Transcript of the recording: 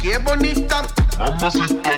Qué bonita. Mamacita.